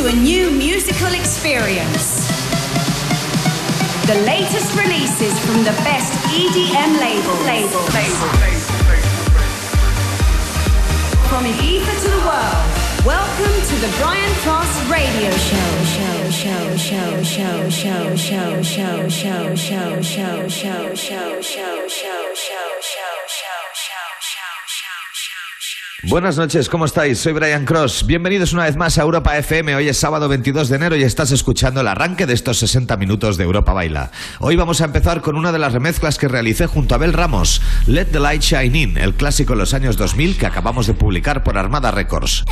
to a new musical experience. The latest releases from the best EDM labels. Label. Label. From Ibiza to the world. Welcome to the Brian Cross Radio. Show, show, show, show, show, show, show, show, show, show, show, show, show, show, Buenas noches, ¿cómo estáis? Soy Brian Cross. Bienvenidos una vez más a Europa FM. Hoy es sábado 22 de enero y estás escuchando el arranque de estos 60 minutos de Europa Baila. Hoy vamos a empezar con una de las remezclas que realicé junto a Abel Ramos, Let the Light Shine In, el clásico de los años 2000 que acabamos de publicar por Armada Records.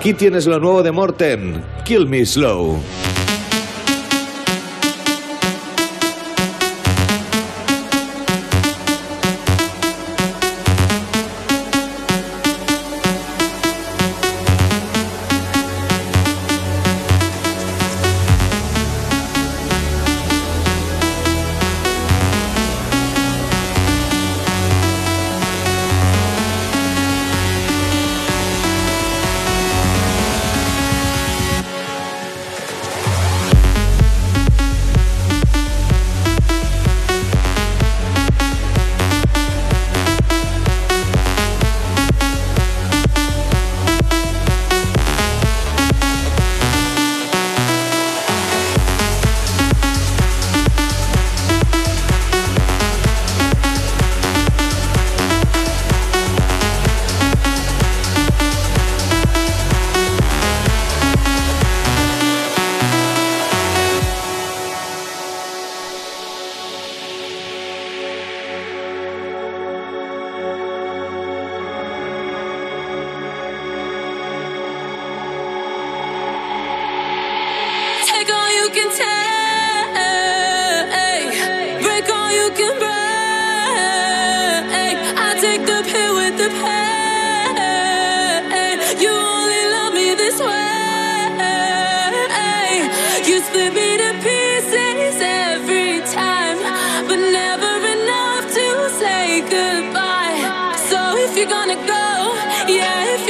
Aquí tienes lo nuevo de Morten, Kill Me Slow.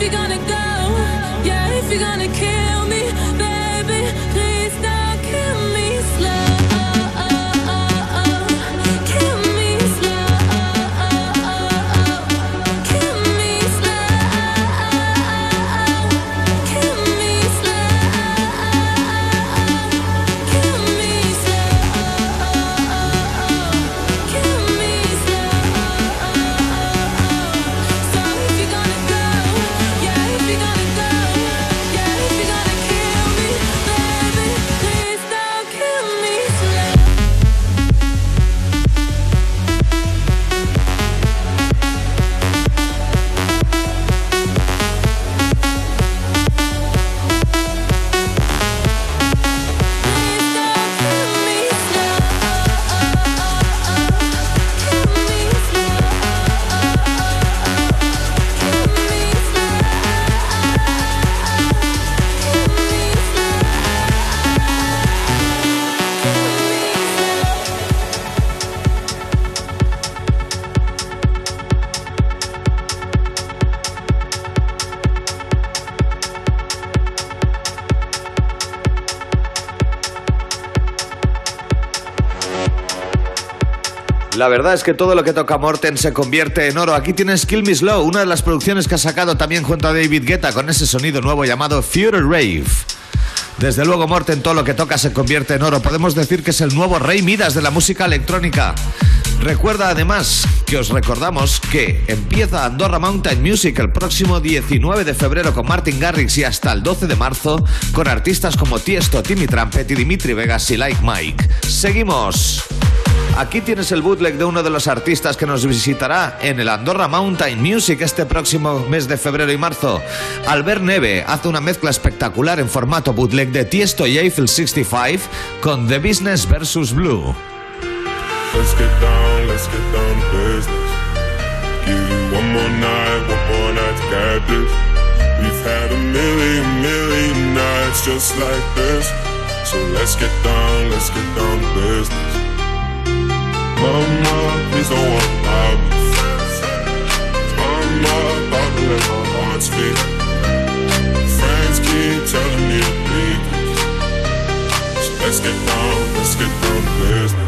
you're gonna go, yeah, if you're gonna kill me, baby, please don't. La verdad es que todo lo que toca Morten se convierte en oro. Aquí tienes Kill Me Slow, una de las producciones que ha sacado también junto a David Guetta con ese sonido nuevo llamado Future Rave. Desde luego, Morten, todo lo que toca se convierte en oro. Podemos decir que es el nuevo rey Midas de la música electrónica. Recuerda además que os recordamos que empieza Andorra Mountain Music el próximo 19 de febrero con Martin Garrix y hasta el 12 de marzo con artistas como Tiesto, Timmy Trumpet y Dimitri Vegas y Like Mike. Seguimos. Aquí tienes el bootleg de uno de los artistas que nos visitará en el Andorra Mountain Music este próximo mes de febrero y marzo. Albert Neve hace una mezcla espectacular en formato bootleg de Tiesto y Eiffel 65 con The Business vs. Blue. Let's get down, let's get down to business. Give you one more night, one more night to get this. We've had a million, million nights just like this. So let's get down, let's get down to business. Mama, please don't walk out. I'm not about to let my heart speak. Friends keep telling me to leave. So let's get down, let's get down to business.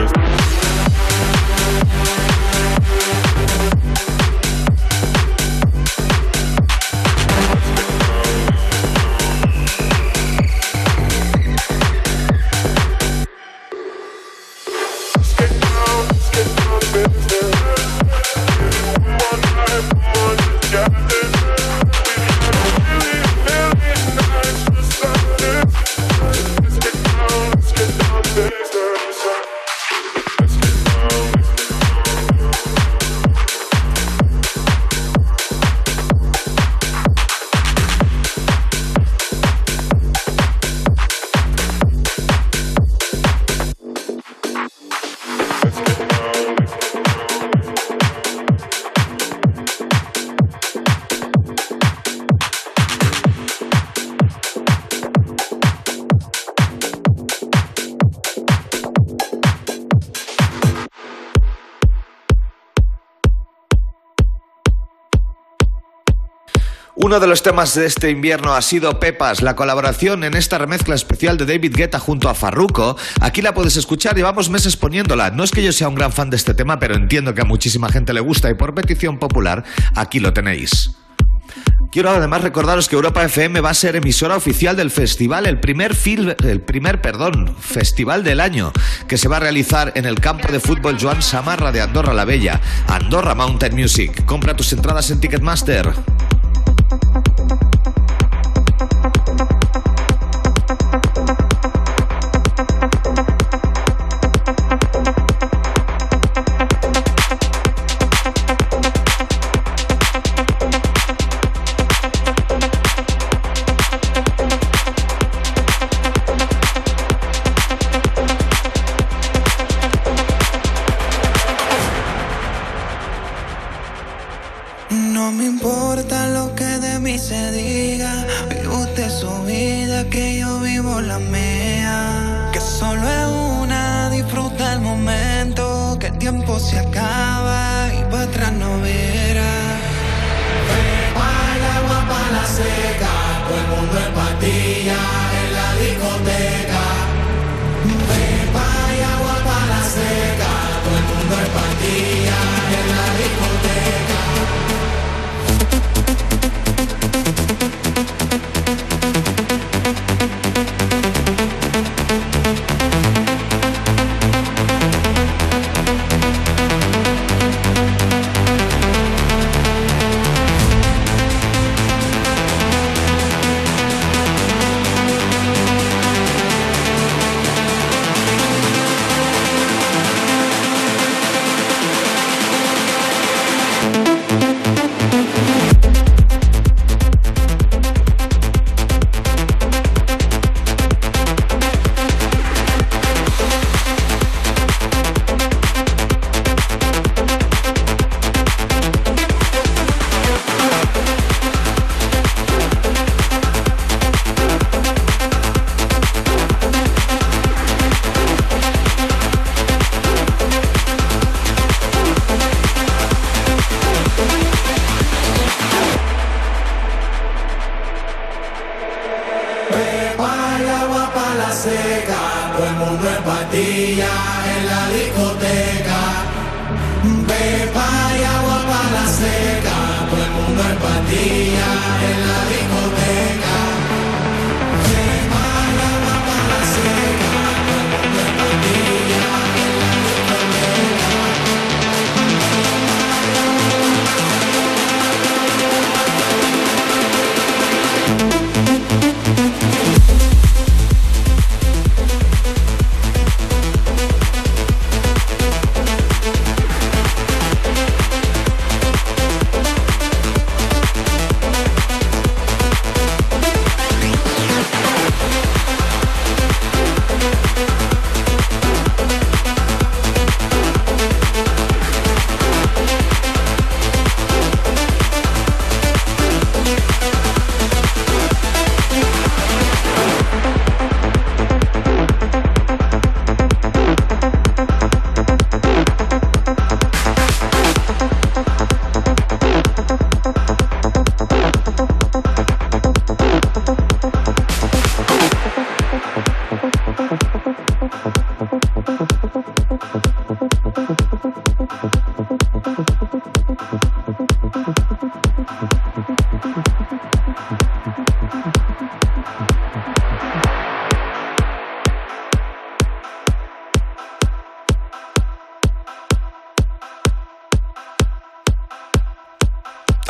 Uno de los temas de este invierno ha sido Pepas, la colaboración en esta remezcla especial de David Guetta junto a Farruko. Aquí la puedes escuchar, llevamos meses poniéndola. No es que yo sea un gran fan de este tema, pero entiendo que a muchísima gente le gusta y por petición popular, aquí lo tenéis. Quiero además recordaros que Europa FM va a ser emisora oficial del festival, el primer, fil- el primer perdón, festival del año, que se va a realizar en el campo de fútbol Joan Samarra de Andorra la Bella, Andorra Mountain Music. Compra tus entradas en Ticketmaster. Thank you.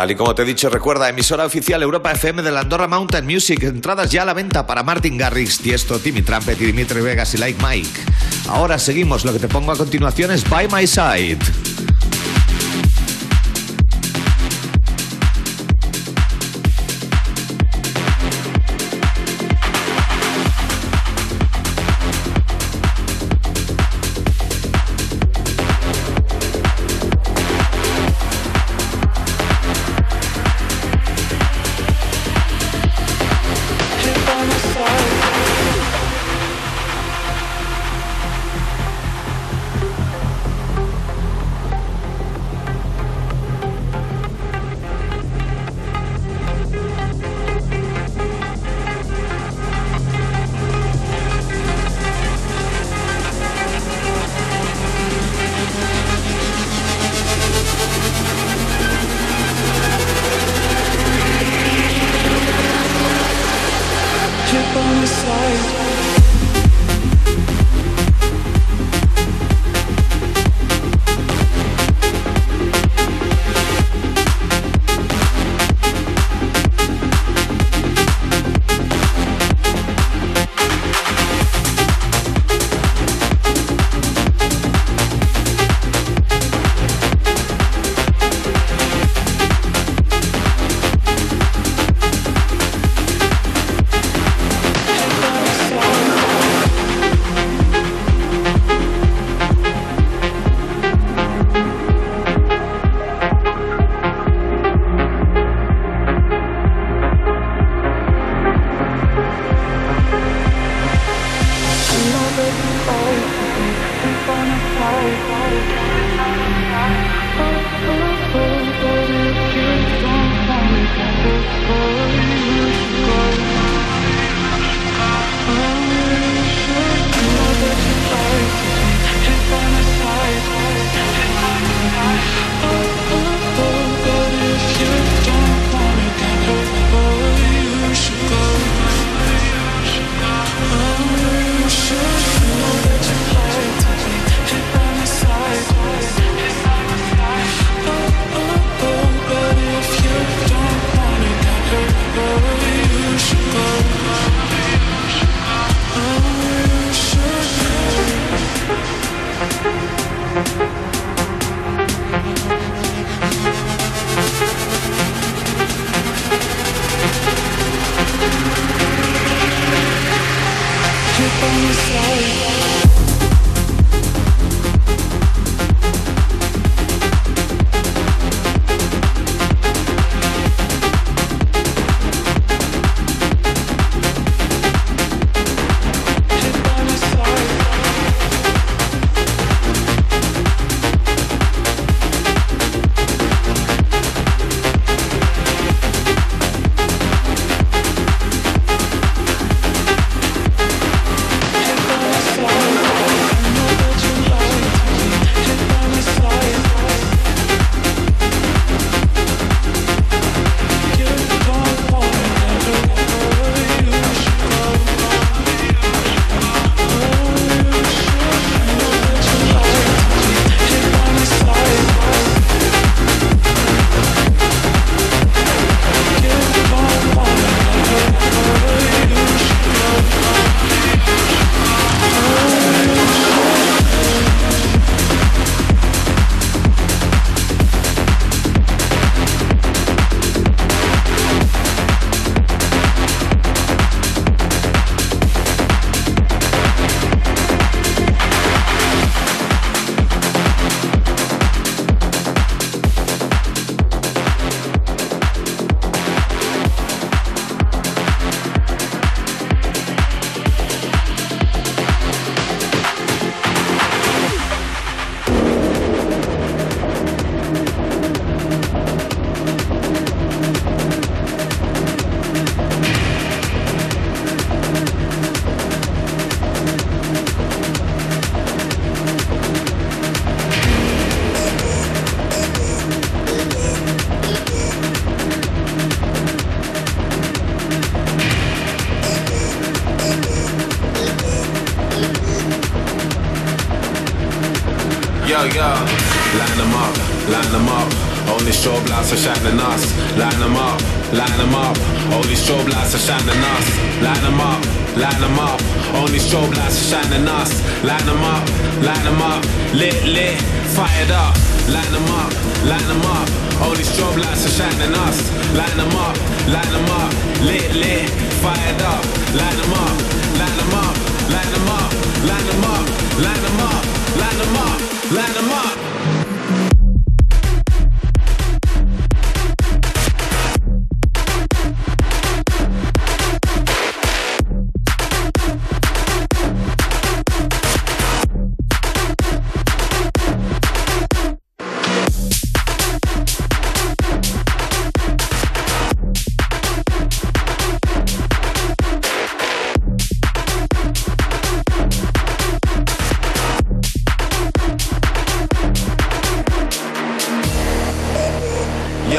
Y como te he dicho, recuerda, emisora oficial Europa FM de la Andorra Mountain Music. Entradas ya a la venta para Martin Garrix, Tiesto, Timmy Trumpet y Dimitri Vegas y Like Mike. Ahora seguimos. Lo que te pongo a continuación es By My Side.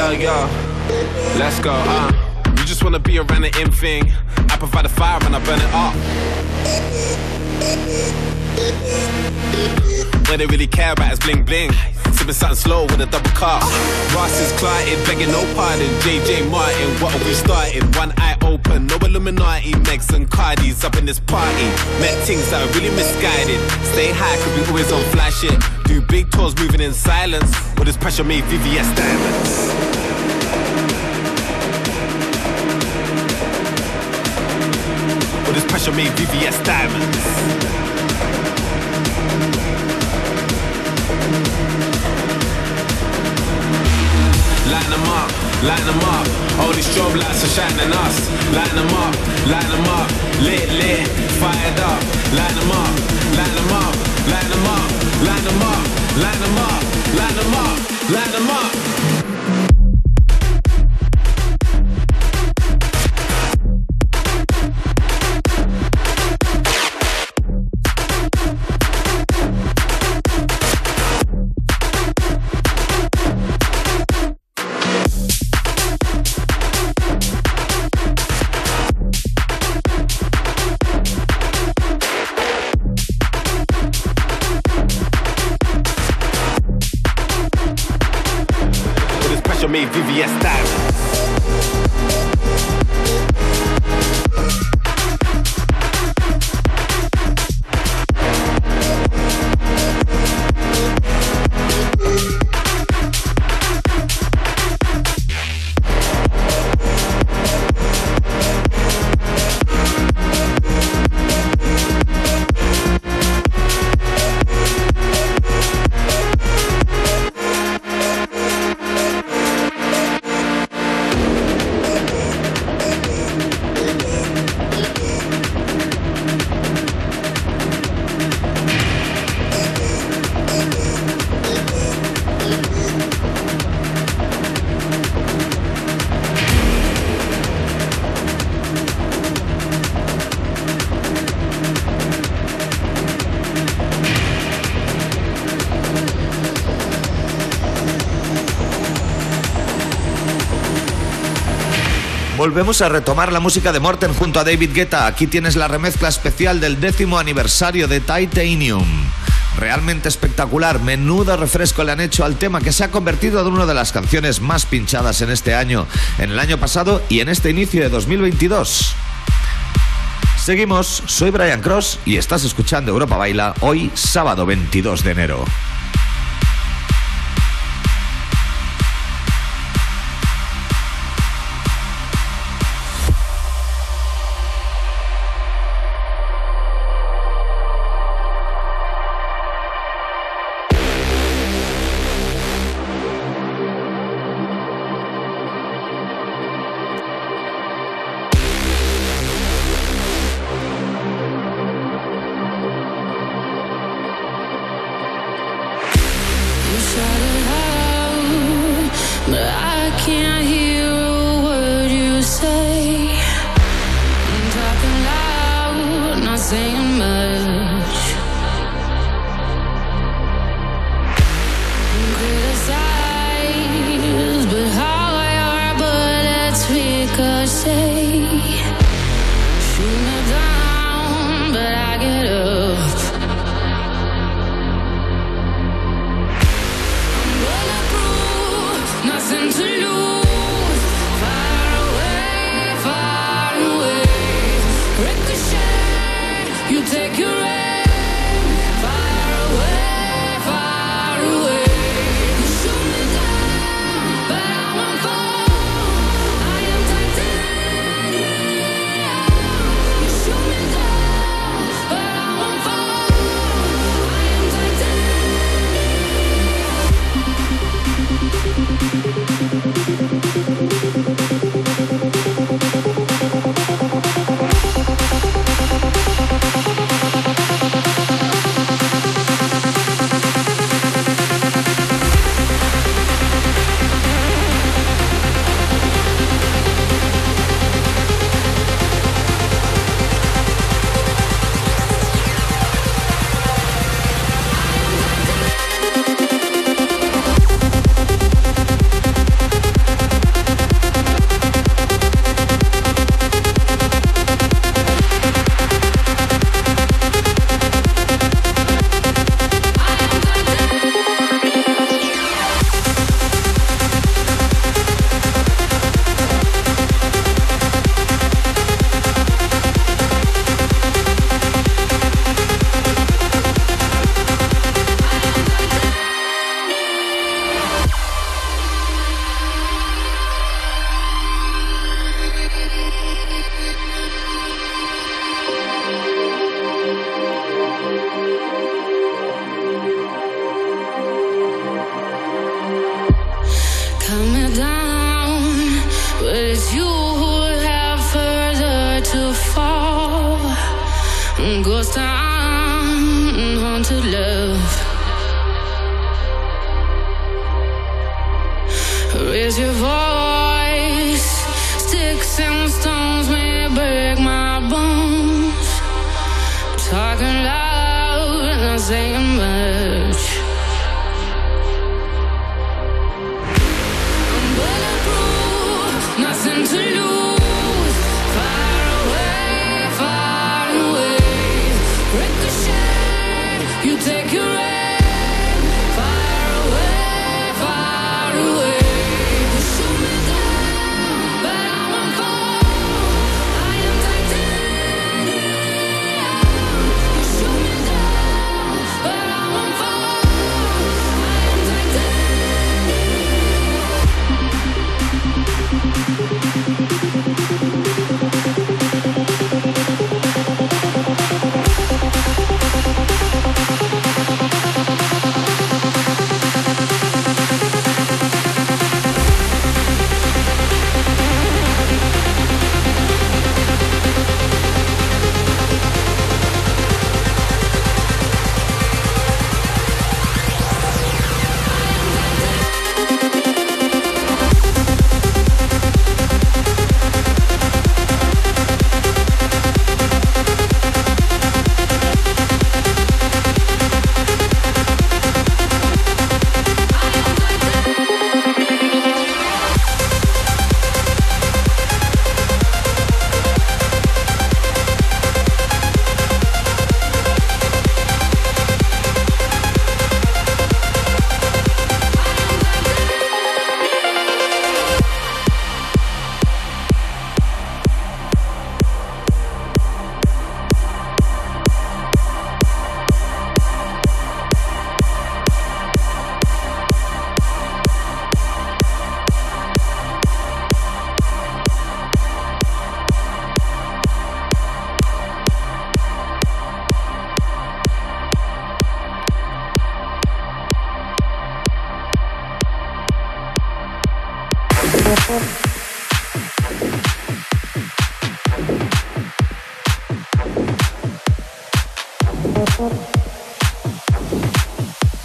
Yo, yo, let's go, uh. You just wanna be around the in thing. I provide the fire and I burn it up. What they really care about is bling bling. Sipping something slow with a double cup. Ross is clotted, begging no pardon. JJ Martin, what have we started? One eye open, no Illuminati. Megs and Cardis up in this party. Met things that are really misguided. Stay high, cause we always on flash shit. Do big tours moving in silence. With this pressure made VVS diamonds. With this pressure made VVS diamonds. Line them up, line them up. All these strobe lights are shining us. Line them up, line them up. Lit, lit, fired up. Line them up, line them up, line them up, line them up, line them up, line them up, line them up. Volvemos a retomar la música de Morten junto a David Guetta. Aquí tienes la remezcla especial del décimo aniversario de Titanium. Realmente espectacular, menudo refresco le han hecho al tema que se ha convertido en una de las canciones más pinchadas en este año, en el año pasado y en este inicio de 2022. Seguimos, soy Brian Cross y estás escuchando Europa Baila hoy sábado 22 de enero.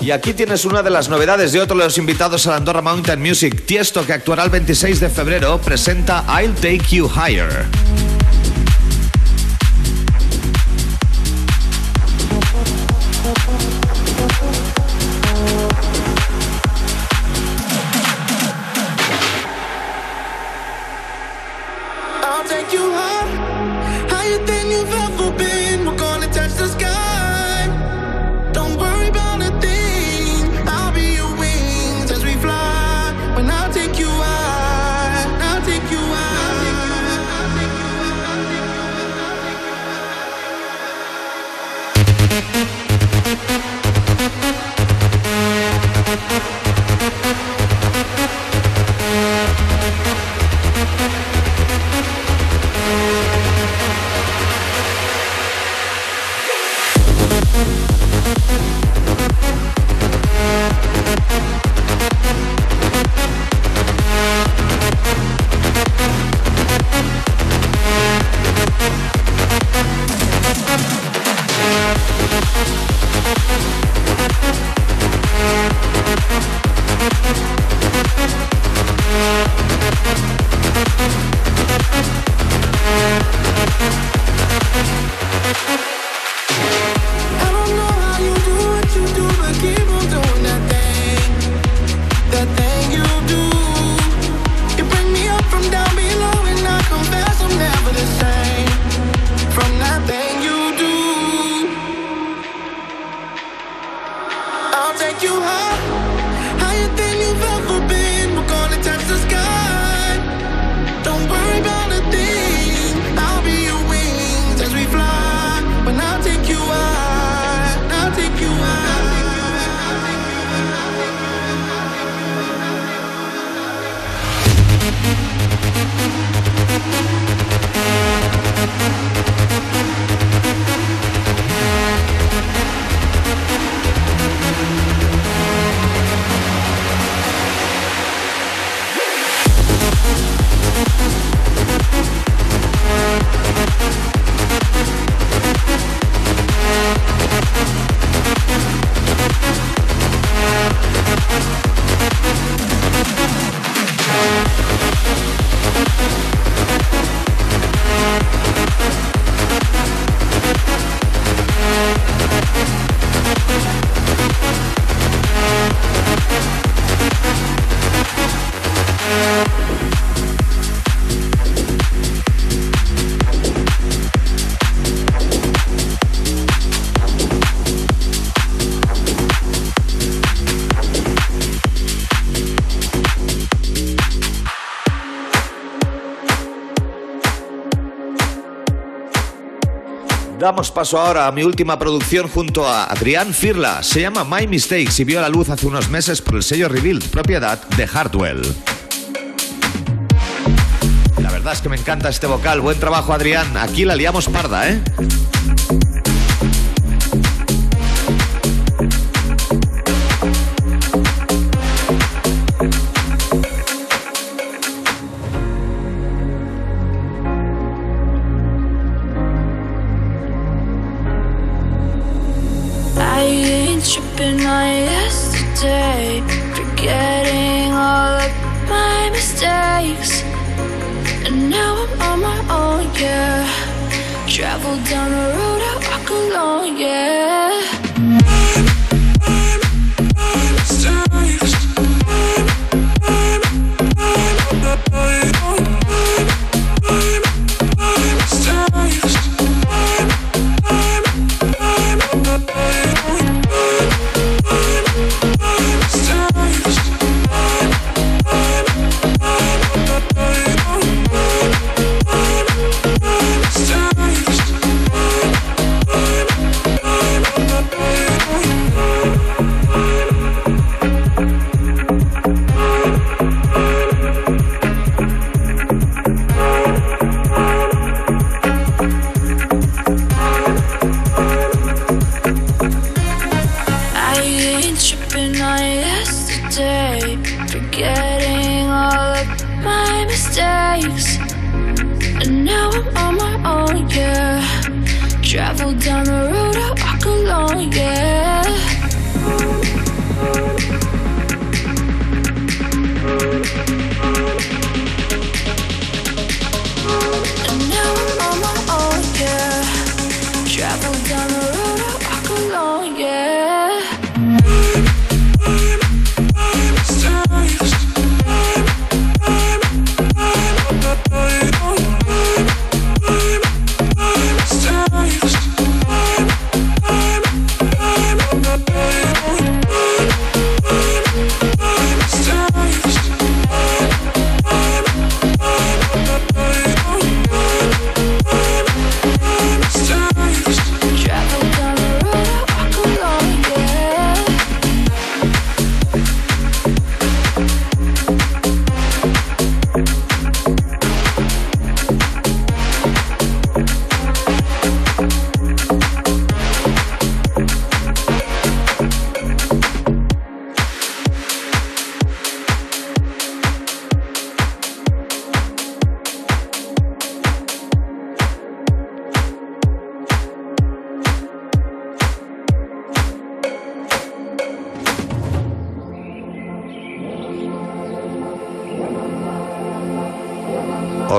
Y aquí tienes una de las novedades de otro de los invitados a la Andorra Mountain Music, Tiesto, que actuará el 26 de febrero, presenta I'll Take You Higher. Damos paso ahora a mi última producción junto a Adrián Firla. Se llama My Mistakes y vio la luz hace unos meses por el sello Rebuild, propiedad de Hardwell. La verdad es que me encanta este vocal. Buen trabajo, Adrián. Aquí la liamos parda, ¿eh? Tripping on yesterday, forgetting all of my mistakes. And now I'm on my own, yeah. Travel down the road I walk alone, yeah. Down the road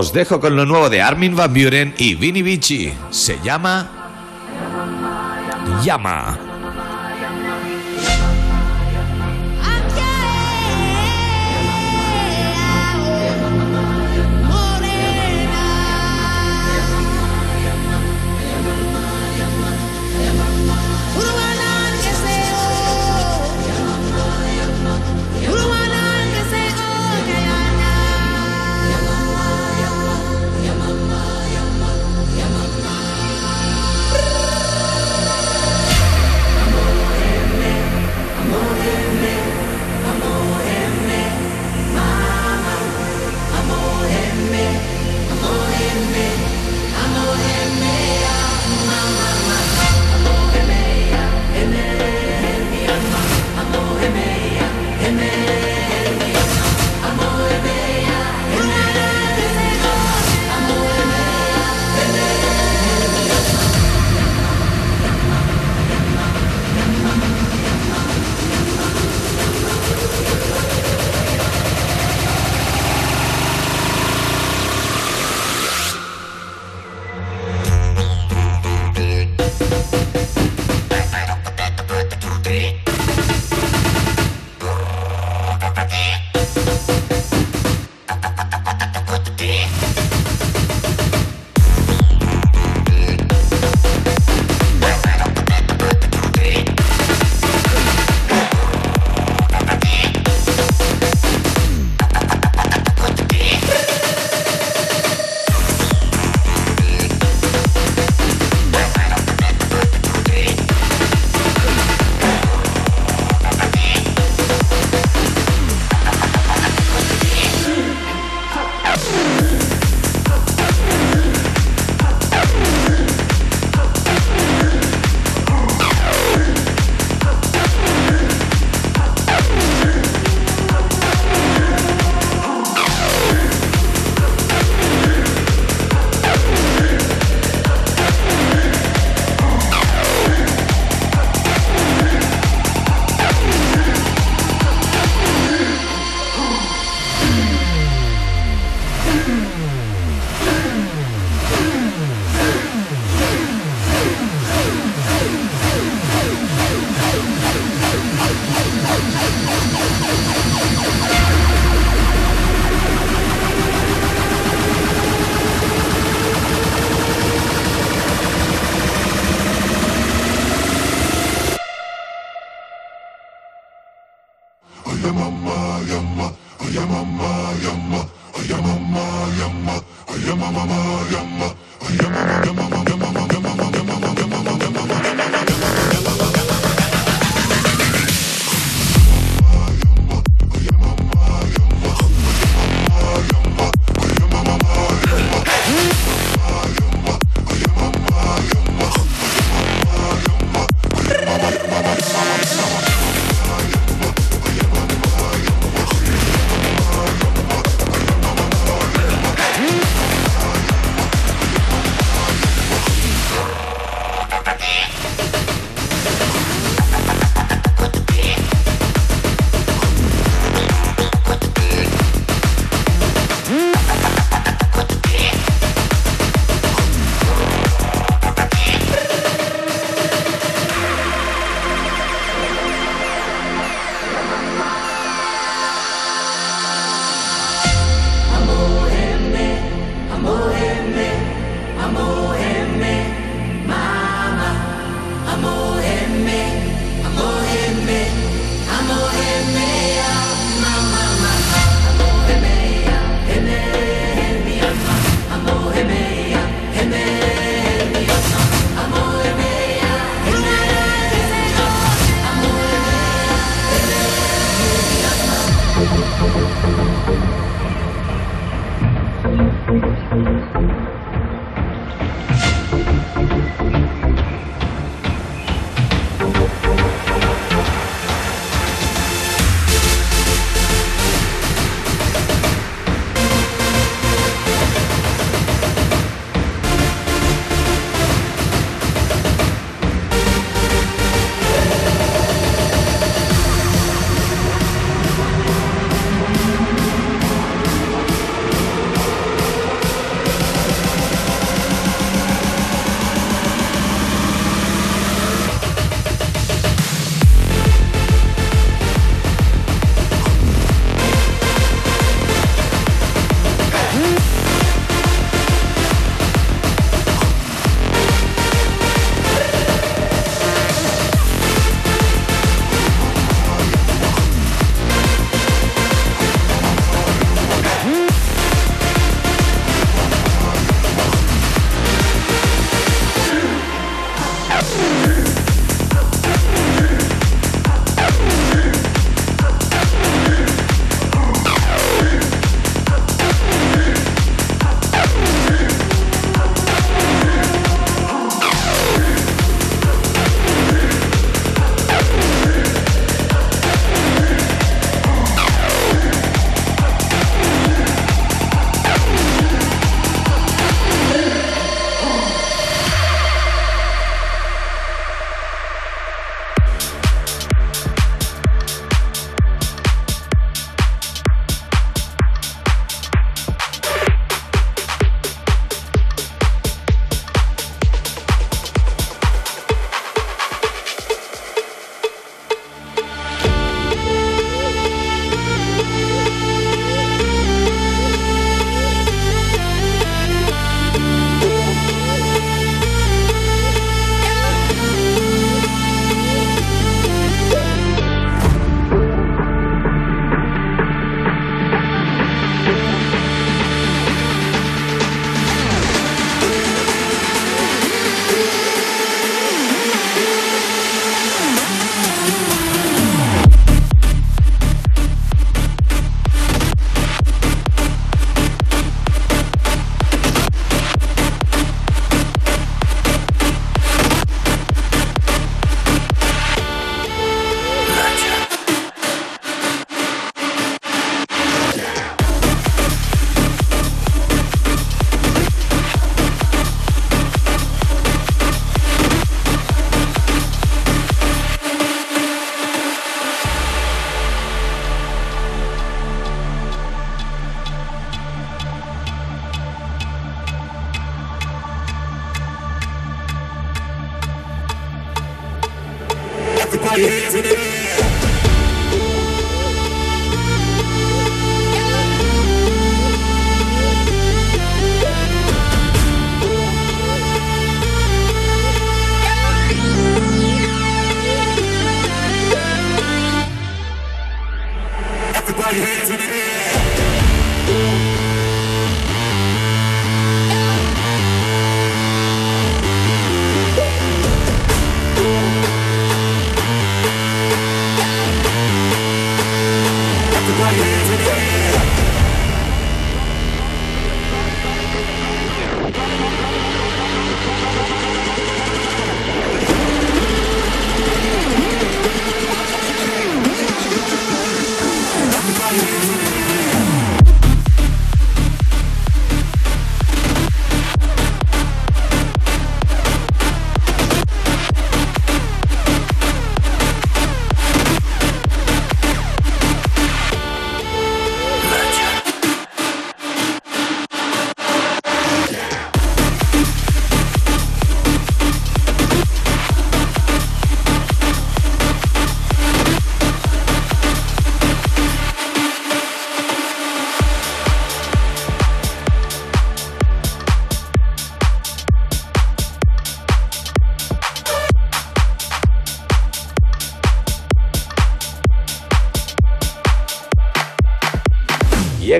Os dejo con lo nuevo de Armin Van Buren y Vinny Vici. Se llama... Llama.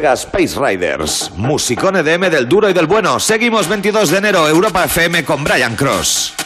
Space Riders, musicón EDM del duro y del bueno. Seguimos 22 de enero, Europa FM con Brian Cross.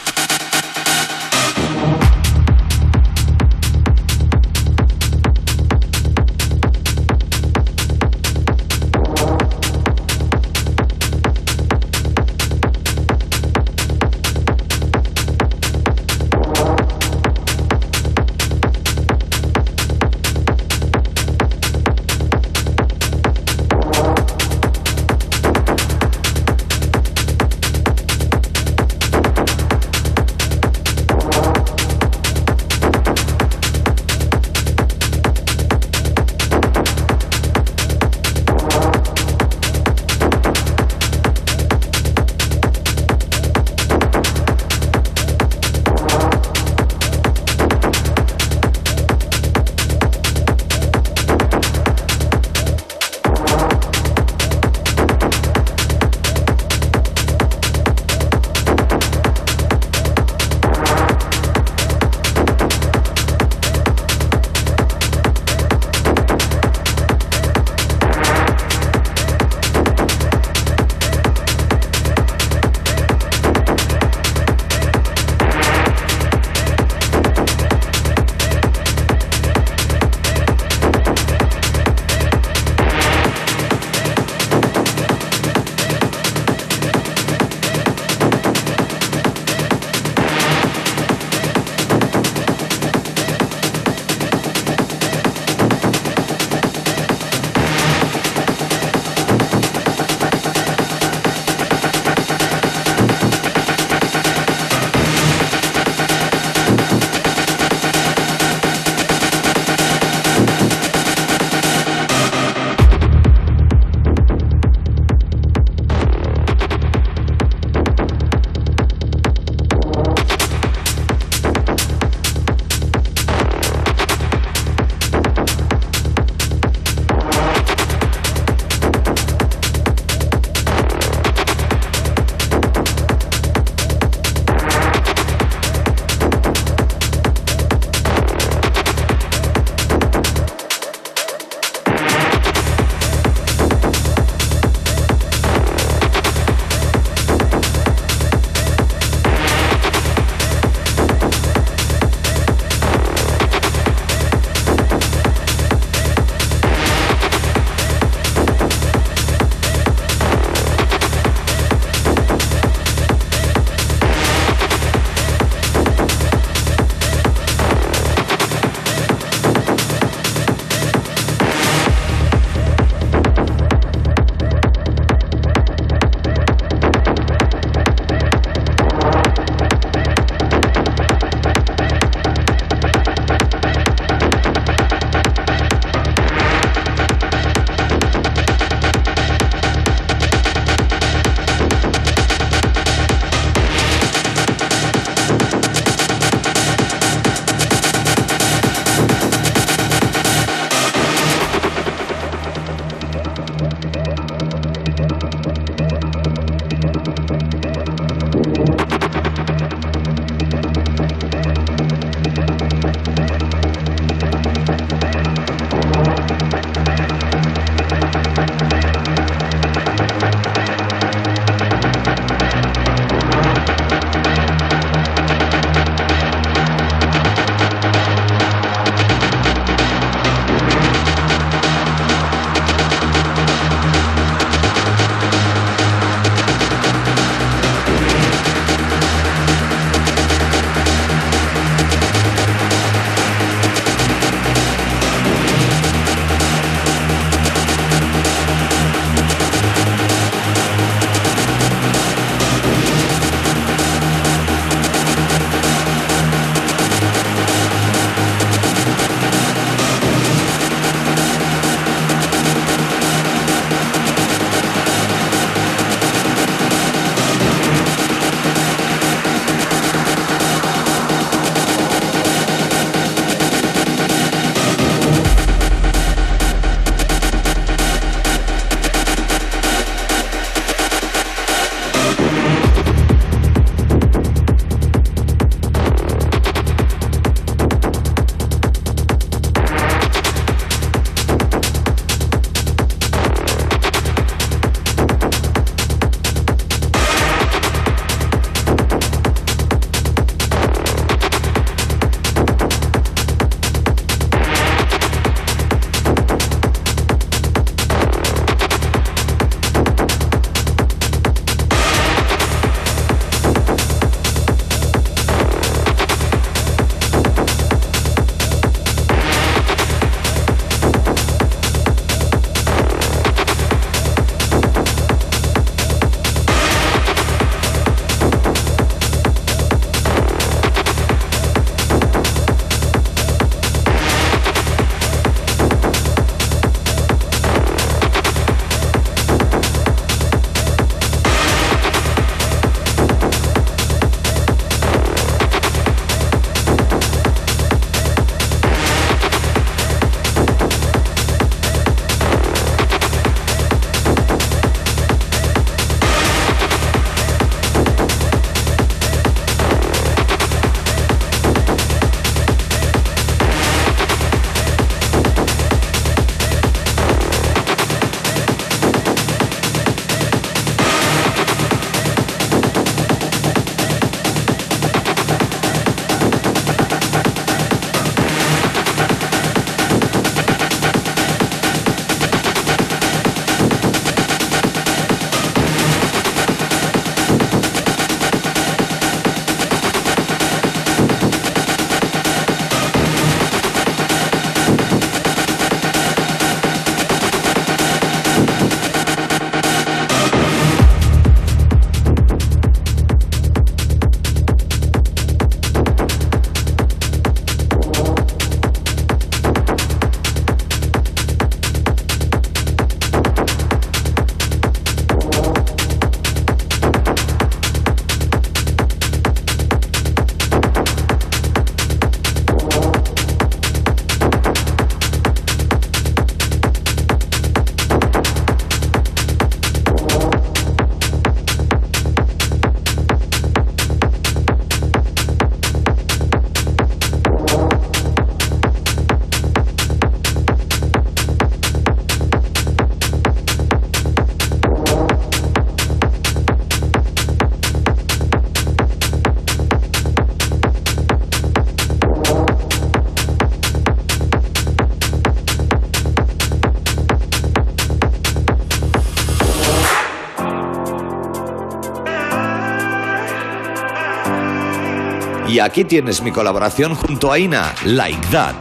Y aquí tienes mi colaboración junto a Ina, Like That.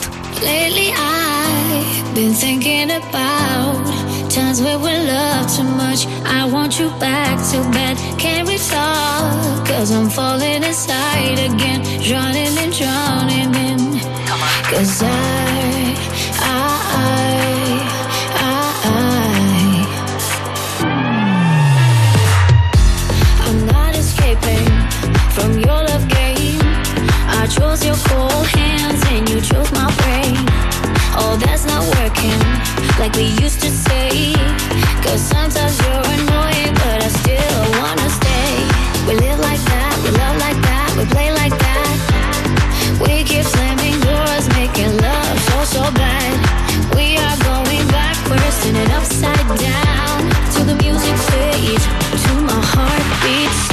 Lately I've been thinking about times where we love too much. I want you back so bad. Can we talk? Cause I'm falling inside again. Drowning and drowning in. Cause I, I, I, I chose your cold hands and you chose my brain. Oh, that's not working like we used to say. Cause sometimes you're annoying, but I still wanna stay. We live like that, we love like that, we play like that. We keep slamming doors, making love so, so bad. We are going backwards, upside down. To the music fades, to my heartbeat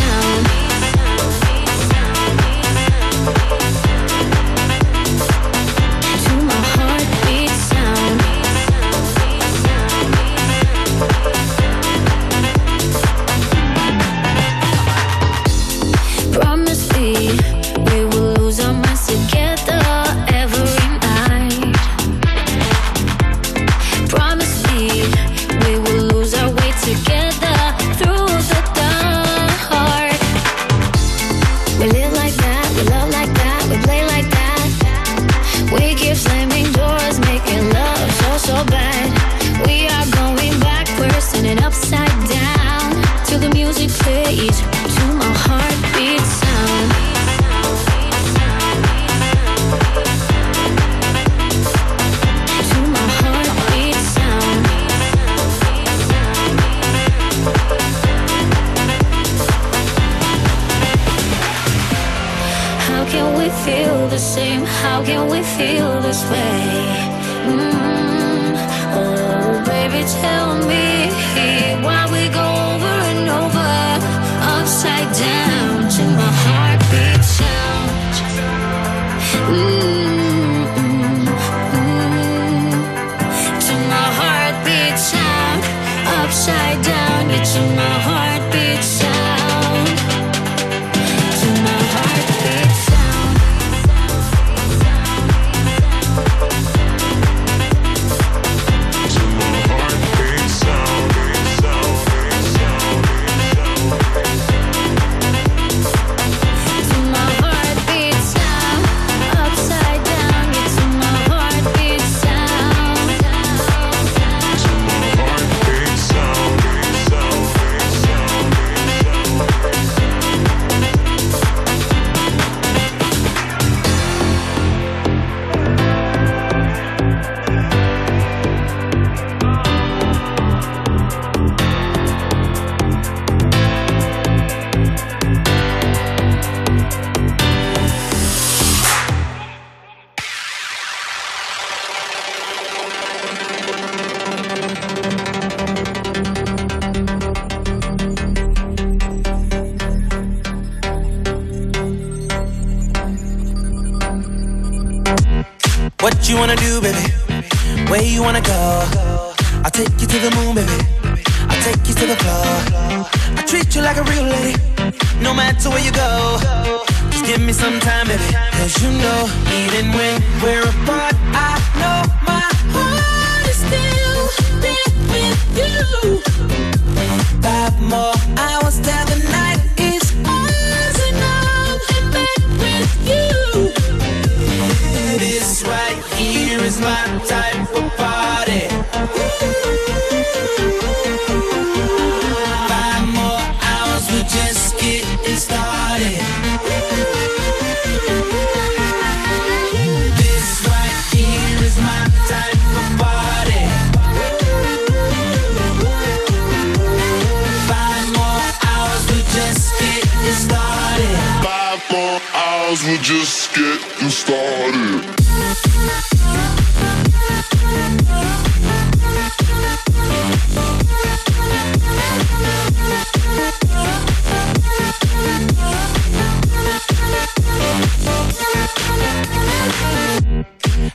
How can we feel this way? Mm. Oh, baby, tell me give me some time. Cause you know, even when we're apart, I know my heart is still there with you. Five more hours till the night is ours, and I'm bed with you. This right here is my type of party. Five just getting started.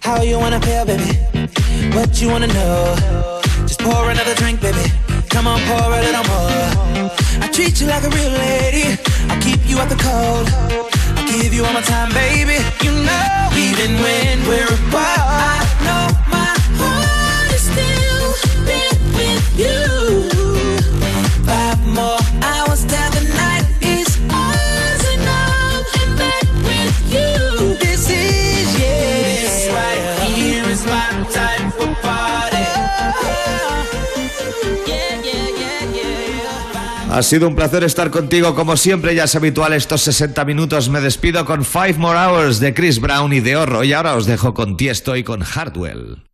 How you wanna feel, baby? What you wanna know? Ha sido un placer estar contigo como siempre, ya es habitual estos 60 minutos. Me despido con Five More Hours de Chris Brown y de Horro y ahora os dejo con Tiesto y con Hardwell.